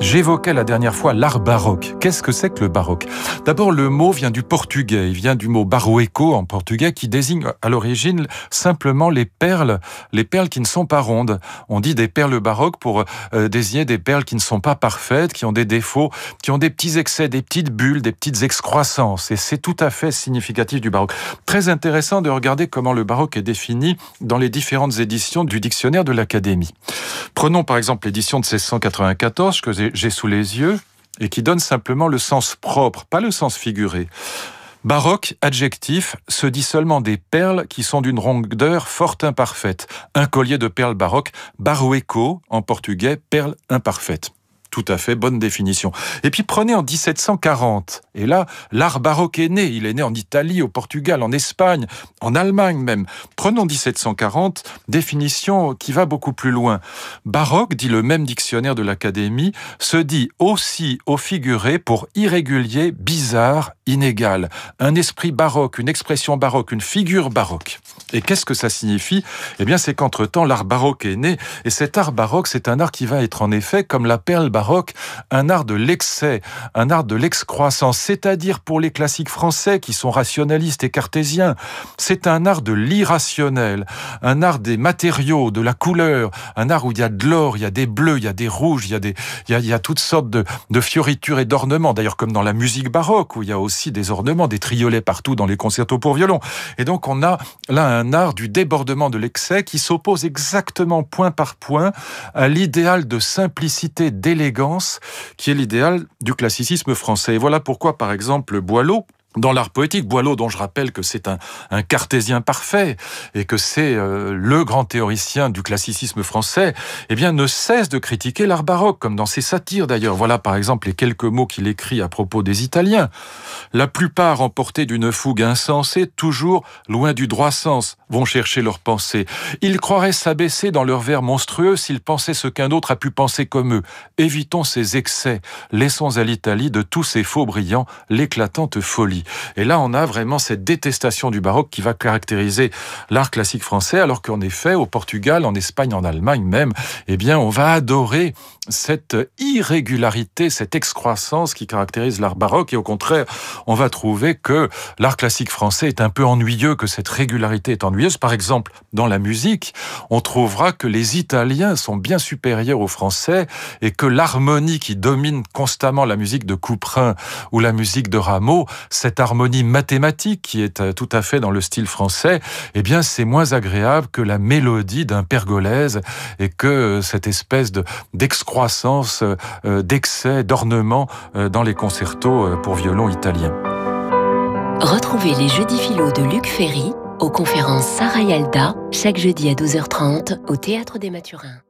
J'évoquais la dernière fois l'art baroque. Qu'est-ce que c'est que le baroque? D'abord, le mot vient du portugais. Il vient du mot baroeco en portugais qui désigne à l'origine simplement les perles, les perles qui ne sont pas rondes. On dit des perles baroques pour euh, désigner des perles qui ne sont pas parfaites, qui ont des défauts, qui ont des petits excès, des petites bulles, des petites excroissances. Et c'est tout à fait significatif du baroque. Très intéressant de regarder comment le baroque est défini dans les différentes éditions du dictionnaire de l'Académie. Prenons par exemple l'édition de 1694 que j'ai sous les yeux et qui donne simplement le sens propre, pas le sens figuré. Baroque, adjectif, se dit seulement des perles qui sont d'une rondeur fort imparfaite. Un collier de perles baroques, barueco en portugais, perle imparfaite. Tout à fait, bonne définition. Et puis prenez en 1740. Et là, l'art baroque est né. Il est né en Italie, au Portugal, en Espagne, en Allemagne même. Prenons 1740, définition qui va beaucoup plus loin. Baroque, dit le même dictionnaire de l'Académie, se dit aussi au figuré pour irrégulier, bizarre, inégal. Un esprit baroque, une expression baroque, une figure baroque. Et qu'est-ce que ça signifie? Eh bien, c'est qu'entre-temps, l'art baroque est né. Et cet art baroque, c'est un art qui va être en effet, comme la perle baroque, un art de l'excès, un art de l'excroissance, c'est-à-dire pour les classiques français qui sont rationalistes et cartésiens, c'est un art de l'irrationnel, un art des matériaux, de la couleur, un art où il y a de l'or, il y a des bleus, il y a des rouges, il y a, des, il y a, toutes sortes de, de fioritures et d'ornements, d'ailleurs comme dans la musique baroque, où il y a aussi des ornements, des triolets partout dans les concertos pour violon. Et donc on a là un art du débordement de l'excès qui s'oppose exactement point par point à l'idéal de simplicité, d'élégance, qui est l'idéal du classicisme français. Et voilà pourquoi, par exemple, Boileau, dans l'art poétique, Boileau, dont je rappelle que c'est un, cartésien parfait et que c'est euh, le grand théoricien du classicisme français, eh bien, ne cesse de critiquer l'art baroque, comme dans ses satires d'ailleurs. Voilà par exemple les quelques mots qu'il écrit à propos des Italiens. La plupart, emportés d'une fougue insensée, toujours loin du droit sens, vont chercher leur pensée. Ils croiraient s'abaisser dans leur vers monstrueux s'ils pensaient ce qu'un autre a pu penser comme eux. Évitons ces excès. Laissons à l'Italie de tous ces faux brillants l'éclatante folie. Et là, on a vraiment cette détestation du baroque qui va caractériser l'art classique français, alors qu'en effet, au Portugal, en Espagne, en Allemagne même, eh bien, on va adorer cette irrégularité, cette excroissance qui caractérise l'art baroque. Et au contraire, on va trouver que l'art classique français est un peu ennuyeux, que cette régularité est ennuyeuse. Par exemple, dans la musique, on trouvera que les Italiens sont bien supérieurs aux Français et que l'harmonie qui domine constamment la musique de Couperin ou la musique de Rameau, cette harmonie mathématique qui est euh, tout à fait dans le style français, eh bien, c'est moins agréable que la mélodie d'un pergolèse et que euh, cette espèce de d'excroissance, euh, d'excès, d'ornement dans les concertos pour violon italiens. Retrouvez les jeudis philo de Luc Ferry aux conférences Sarah Yalda chaque jeudi à 12h30 au Théâtre des Mathurins.